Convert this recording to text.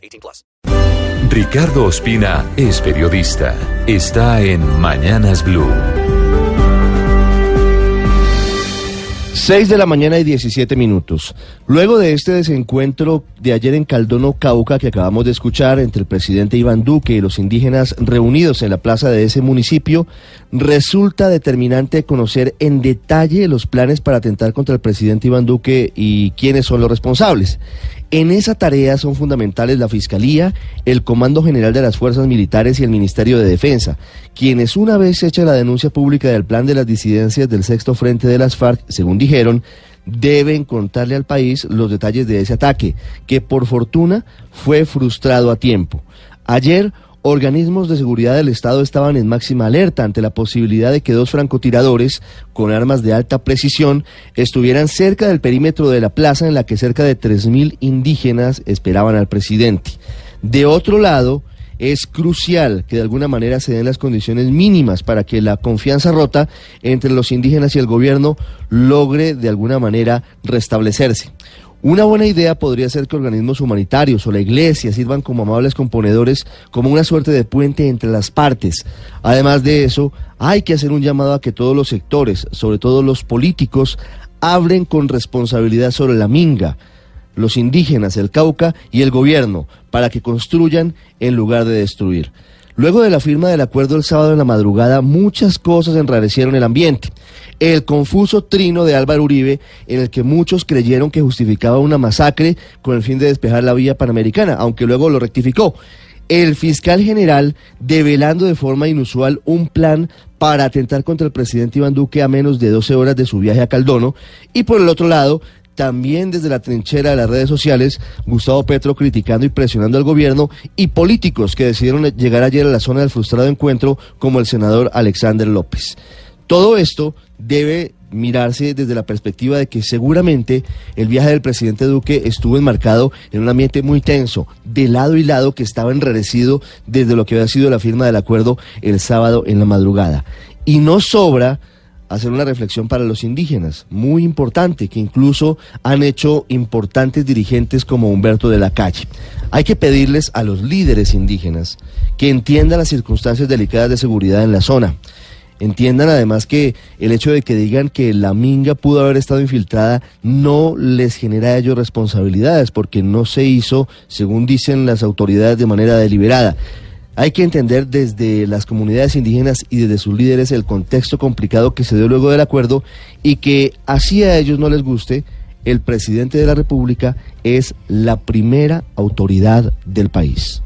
18 plus. Ricardo Ospina es periodista. Está en Mañanas Blue. 6 de la mañana y 17 minutos. Luego de este desencuentro de ayer en Caldono, Cauca, que acabamos de escuchar entre el presidente Iván Duque y los indígenas reunidos en la plaza de ese municipio, resulta determinante conocer en detalle los planes para atentar contra el presidente Iván Duque y quiénes son los responsables. En esa tarea son fundamentales la Fiscalía, el Comando General de las Fuerzas Militares y el Ministerio de Defensa, quienes una vez hecha la denuncia pública del plan de las disidencias del sexto frente de las FARC, según dijeron, deben contarle al país los detalles de ese ataque, que por fortuna fue frustrado a tiempo. Ayer, organismos de seguridad del Estado estaban en máxima alerta ante la posibilidad de que dos francotiradores con armas de alta precisión estuvieran cerca del perímetro de la plaza en la que cerca de 3.000 indígenas esperaban al presidente. De otro lado, es crucial que de alguna manera se den las condiciones mínimas para que la confianza rota entre los indígenas y el gobierno logre de alguna manera restablecerse. Una buena idea podría ser que organismos humanitarios o la iglesia sirvan como amables componedores, como una suerte de puente entre las partes. Además de eso, hay que hacer un llamado a que todos los sectores, sobre todo los políticos, hablen con responsabilidad sobre la minga, los indígenas, el Cauca y el gobierno, para que construyan en lugar de destruir. Luego de la firma del acuerdo el sábado en la madrugada, muchas cosas enrarecieron el ambiente. El confuso trino de Álvaro Uribe, en el que muchos creyeron que justificaba una masacre con el fin de despejar la vía panamericana, aunque luego lo rectificó. El fiscal general develando de forma inusual un plan para atentar contra el presidente Iván Duque a menos de 12 horas de su viaje a Caldono. Y por el otro lado, también desde la trinchera de las redes sociales, Gustavo Petro criticando y presionando al gobierno y políticos que decidieron llegar ayer a la zona del frustrado encuentro como el senador Alexander López. Todo esto debe mirarse desde la perspectiva de que seguramente el viaje del presidente Duque estuvo enmarcado en un ambiente muy tenso, de lado y lado que estaba enrarecido desde lo que había sido la firma del acuerdo el sábado en la madrugada. Y no sobra hacer una reflexión para los indígenas, muy importante, que incluso han hecho importantes dirigentes como Humberto de la Calle. Hay que pedirles a los líderes indígenas que entiendan las circunstancias delicadas de seguridad en la zona. Entiendan además que el hecho de que digan que la minga pudo haber estado infiltrada no les genera a ellos responsabilidades porque no se hizo, según dicen las autoridades, de manera deliberada. Hay que entender desde las comunidades indígenas y desde sus líderes el contexto complicado que se dio luego del acuerdo y que así a ellos no les guste, el presidente de la República es la primera autoridad del país.